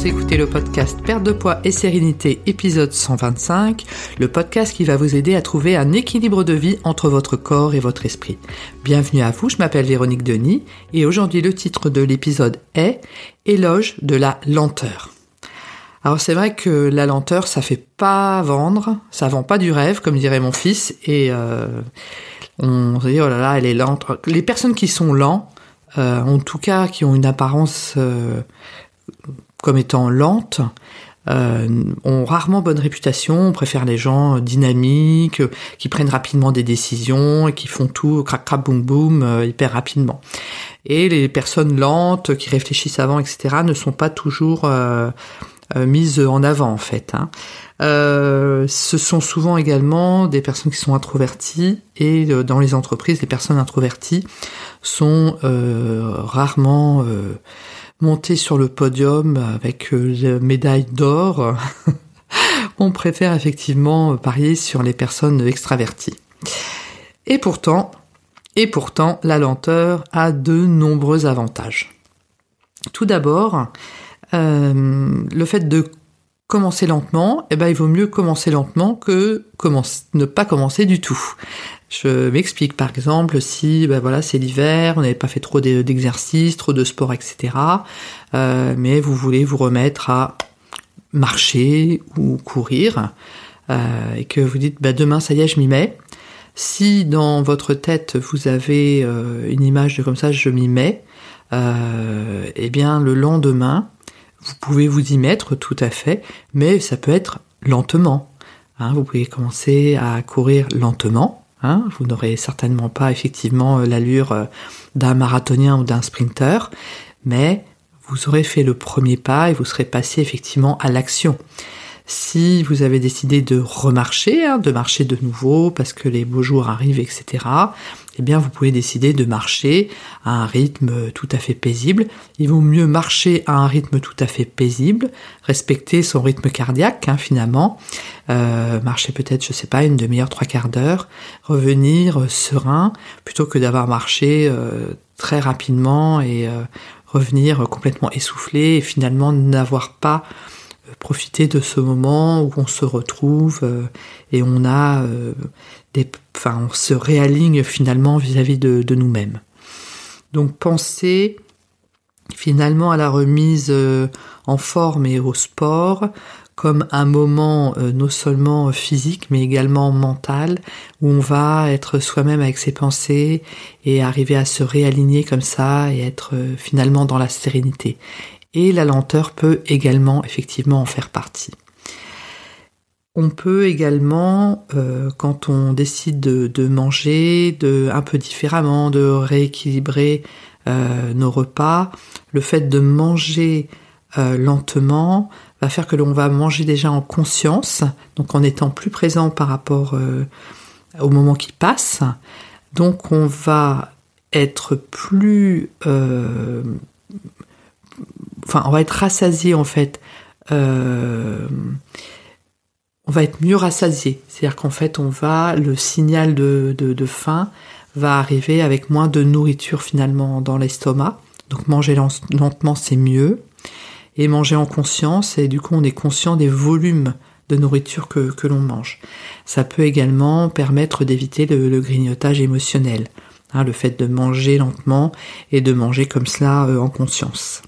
vous écoutez le podcast Perte de poids et sérénité épisode 125, le podcast qui va vous aider à trouver un équilibre de vie entre votre corps et votre esprit. Bienvenue à vous, je m'appelle Véronique Denis et aujourd'hui le titre de l'épisode est Éloge de la lenteur. Alors c'est vrai que la lenteur ça fait pas vendre, ça vend pas du rêve comme dirait mon fils et euh, on se dit oh là là elle est lente. Les personnes qui sont lents, euh, en tout cas qui ont une apparence euh, comme étant lentes, euh, ont rarement bonne réputation. On préfère les gens dynamiques, qui prennent rapidement des décisions et qui font tout crac crac boum boum euh, hyper rapidement. Et les personnes lentes qui réfléchissent avant, etc., ne sont pas toujours euh, euh, mises en avant en fait. Hein. Euh, ce sont souvent également des personnes qui sont introverties et dans les entreprises, les personnes introverties sont rarement monter sur le podium avec euh, la médaille d'or, on préfère effectivement parier sur les personnes extraverties. Et pourtant, la lenteur a de nombreux avantages. Tout d'abord, euh, le fait de commencer lentement, eh ben, il vaut mieux commencer lentement que ne pas commencer du tout. Je m'explique par exemple si ben voilà c'est l'hiver, on n'avait pas fait trop d'exercices, trop de sport, etc. Euh, mais vous voulez vous remettre à marcher ou courir euh, et que vous dites bah, demain ça y est je m'y mets. Si dans votre tête vous avez euh, une image de comme ça je m'y mets, eh bien le lendemain vous pouvez vous y mettre tout à fait, mais ça peut être lentement. Hein, vous pouvez commencer à courir lentement Hein, vous n'aurez certainement pas effectivement l'allure euh, d'un marathonien ou d'un sprinter, mais vous aurez fait le premier pas et vous serez passé effectivement à l'action. Si vous avez décidé de remarcher, hein, de marcher de nouveau parce que les beaux jours arrivent, etc., eh bien vous pouvez décider de marcher à un rythme tout à fait paisible. Il vaut mieux marcher à un rythme tout à fait paisible, respecter son rythme cardiaque hein, finalement, euh, marcher peut-être, je sais pas, une demi-heure, trois quarts d'heure, revenir serein, plutôt que d'avoir marché euh, très rapidement et euh, revenir complètement essoufflé et finalement n'avoir pas profiter de ce moment où on se retrouve euh, et on a euh, des, enfin, on se réaligne finalement vis-à-vis de, de nous-mêmes. Donc pensez finalement à la remise euh, en forme et au sport comme un moment non seulement physique mais également mental où on va être soi-même avec ses pensées et arriver à se réaligner comme ça et être finalement dans la sérénité et la lenteur peut également effectivement en faire partie. On peut également, euh, quand on décide de, manger de, un peu différemment, de rééquilibrer euh, nos repas, le fait de manger euh, lentement va faire que l'on va manger déjà en conscience, donc en étant plus présent par rapport au moment qui passe. Donc on va être plus enfin, on va être rassasié en fait. Euh, on va être mieux rassasié. C'est-à-dire qu'en fait, on va, le signal de, de, faim va arriver avec moins de nourriture finalement dans l'estomac. Donc manger lentement, c'est mieux. Et manger en conscience, et du coup, on est conscient des volumes de nourriture que, que l'on mange. Ça peut également permettre d'éviter le, grignotage émotionnel. Hein, le fait de manger lentement et de manger comme cela euh, en conscience.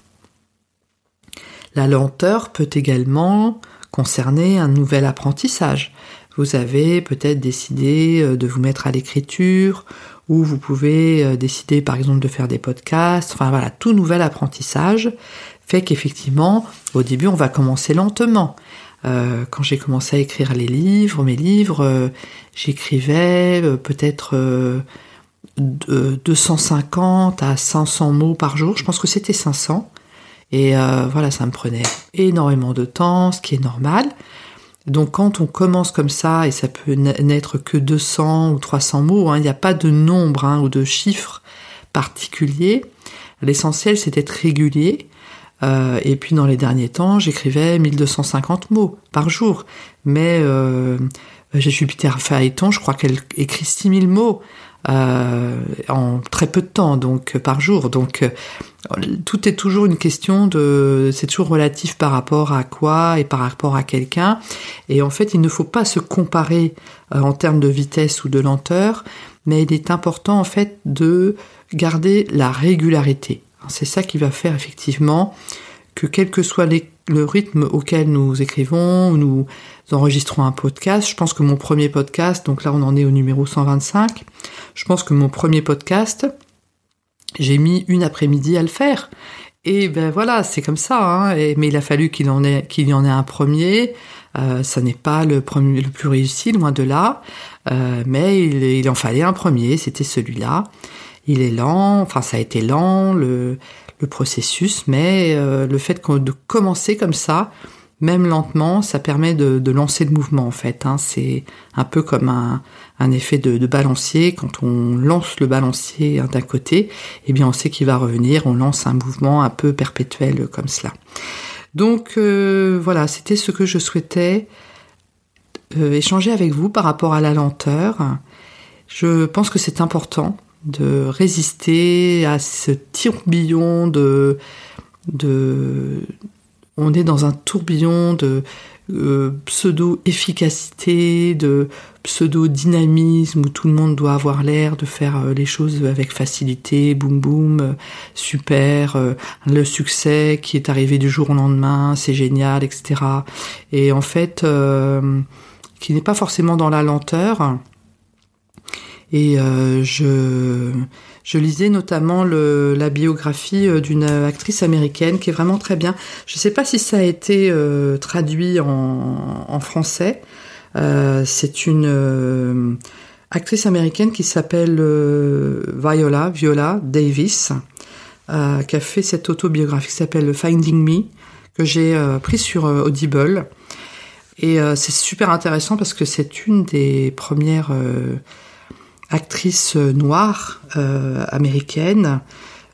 La lenteur peut également concerner un nouvel apprentissage. Vous avez peut-être décidé euh, de vous mettre à l'écriture ou vous pouvez euh, décider par exemple de faire des podcasts. Enfin voilà, tout nouvel apprentissage fait qu'effectivement au début on va commencer lentement. Euh, quand j'ai commencé à écrire les livres, mes livres, j'écrivais peut-être 250 à 500 mots par jour. Je pense que c'était 500. Et euh, voilà, ça me prenait énormément de temps, ce qui est normal. Donc quand on commence comme ça, et ça peut n'être que 200 ou 300 mots, hein, il n'y a pas de nombre hein, ou de chiffres particuliers. L'essentiel, c'est d'être régulier. Euh, et puis dans les derniers temps, j'écrivais 1250 mots par jour. Mais euh, j'ai Jupiter Phaéton, je crois qu'elle écrit 6000 mots. Euh, en très peu de temps, donc par jour. Donc tout est toujours une question de, c'est toujours relatif par rapport à quoi et par rapport à quelqu'un. Et en fait, il ne faut pas se comparer en termes de vitesse ou de lenteur, mais il est important en fait de garder la régularité. C'est ça qui va faire effectivement que quel que soit le rythme auquel nous écrivons, nous enregistrons un podcast, je pense que mon premier podcast, donc là on en est au numéro 125, je pense que mon premier podcast, j'ai mis une après-midi à le faire. Et ben voilà, c'est comme ça. Hein. mais il a fallu qu'il en ait, qu'il y en ait un premier. Euh, ça n'est pas le premier, le plus réussi, loin de là. Euh, mais il, il, en fallait un premier. C'était celui-là. Il est lent. Enfin, ça a été lent. Le, processus, mais euh, le fait de commencer comme ça, même lentement, ça permet de, lancer le mouvement en fait. Hein. C'est un peu comme un, effet de, balancier. Quand on lance le balancier hein, d'un côté, eh bien on sait qu'il va revenir. On lance un mouvement un peu perpétuel comme cela. Donc euh, voilà, c'était ce que je souhaitais euh, échanger avec vous par rapport à la lenteur. Je pense que c'est important de résister à ce tourbillon de, de on est dans un tourbillon de euh, pseudo-efficacité, de pseudo-dynamisme où tout le monde doit avoir l'air de faire euh, les choses avec facilité, boum boum, euh, super, le succès qui est arrivé du jour au lendemain, c'est génial, etc. Et en fait, qui n'est pas forcément dans la lenteur, et euh, je, lisais notamment la biographie euh, d'une actrice américaine qui est vraiment très bien. Je ne sais pas si ça a été euh, traduit en, en français. c'est une actrice américaine qui s'appelle Viola, Viola Davis, qui a fait cette autobiographie qui s'appelle Finding Me, que j'ai pris sur Audible. Et c'est super intéressant parce que c'est une des premières actrice noire euh, américaine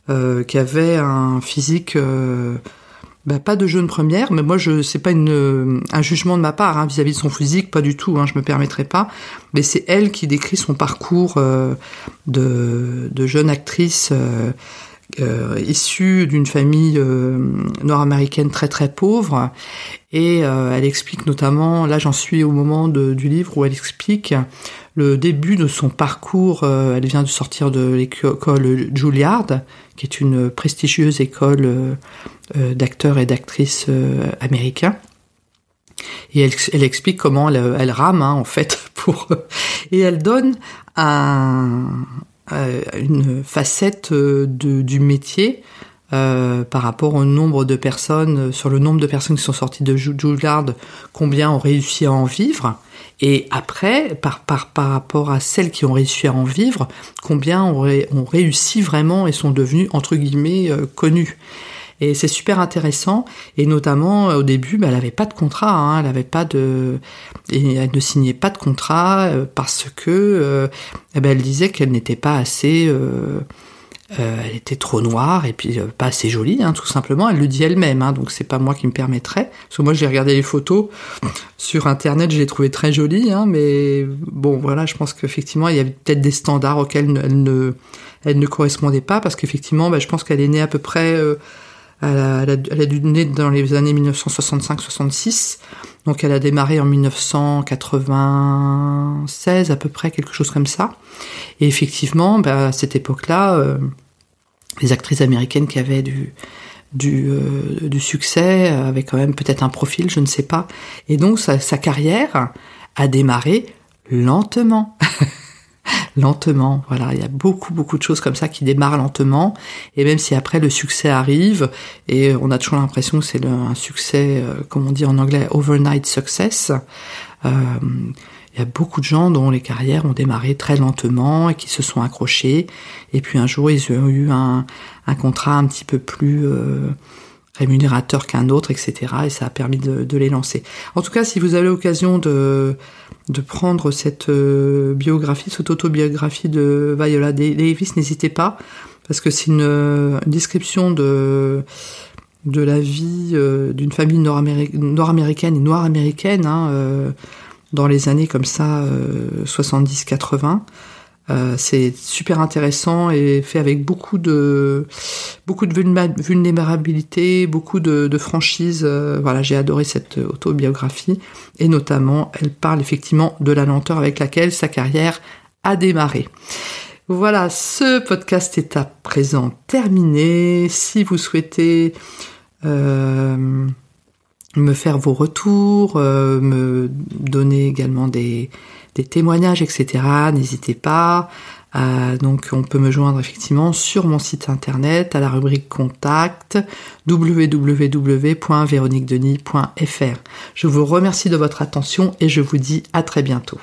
euh, qui avait un physique euh, bah, pas de jeune première, mais moi je c'est pas une, un jugement de ma part hein, vis-à-vis de son physique, pas du tout, hein, je me permettrai pas. Mais c'est elle qui décrit son parcours de, jeune actrice issue d'une famille nord-américaine très très pauvre, et elle explique notamment, là j'en suis au moment du livre où elle explique le début de son parcours. Euh, elle vient de sortir de l'école Juilliard, qui est une prestigieuse école euh, euh, d'acteurs et d'actrices américains. Et elle, explique comment elle, rame hein, en fait pour et elle donne un, une facette du métier par rapport au nombre de personnes, sur le nombre de personnes qui sont sorties de Juilliard, combien ont réussi à en vivre. Et après, par, par, par rapport à celles qui ont réussi à en vivre, combien ont, ont réussi vraiment et sont devenues, entre guillemets, euh, connues. Et c'est super intéressant. Et notamment, au début, elle n'avait pas de contrat. Hein, elle avait pas de, et elle ne signait pas de contrat euh, parce que, euh, eh ben, elle disait qu'elle n'était pas assez euh, elle était trop noire et puis euh, pas assez jolie, hein, tout simplement. Elle le dit elle-même, hein, donc c'est pas moi qui me permettrais. Parce que moi j'ai regardé les photos sur internet, je les trouvais très jolies, hein, mais bon voilà, je pense qu'effectivement il y avait peut-être des standards auxquels elle ne, elle ne correspondait pas, parce qu'effectivement, bah, je pense qu'elle est née à peu près, euh, elle, a, elle, a, dû naître dans les années 1965-66, donc elle a démarré en 1996 à peu près, quelque chose comme ça. Et effectivement, bah, à cette époque-là, euh, les actrices américaines qui avaient du, du, euh, du succès avaient quand même peut-être un profil, je ne sais pas. Et donc sa, sa carrière a démarré lentement. lentement. Voilà, il y a beaucoup beaucoup de choses comme ça qui démarrent lentement et même si après le succès arrive et on a toujours l'impression que c'est un succès, euh, comme on dit en anglais, overnight success. Euh, il y a beaucoup de gens dont les carrières ont démarré très lentement et qui se sont accrochés. Et puis un jour, ils ont eu un, un contrat un petit peu plus euh, rémunérateur qu'un autre, etc. Et ça a permis de, les lancer. En tout cas, si vous avez l'occasion de, de prendre cette euh, biographie, cette autobiographie de Viola Davis, n'hésitez pas, parce que c'est une, une, description de de la vie euh, d'une famille nord-américaine et noire américaine. Hein, dans les années comme ça, 70-80. Euh, c'est super intéressant et fait avec beaucoup de beaucoup de vulnérabilité, beaucoup de, franchise. Euh, voilà, j'ai adoré cette autobiographie et notamment, elle parle effectivement de la lenteur avec laquelle sa carrière a démarré. Voilà, ce podcast est à présent terminé. Si vous souhaitez euh, me faire vos retours, me donner également des, des témoignages, etc. N'hésitez pas. Euh, donc on peut me joindre effectivement sur mon site internet à la rubrique contact www.véroniquedenis.fr. Je vous remercie de votre attention et je vous dis à très bientôt.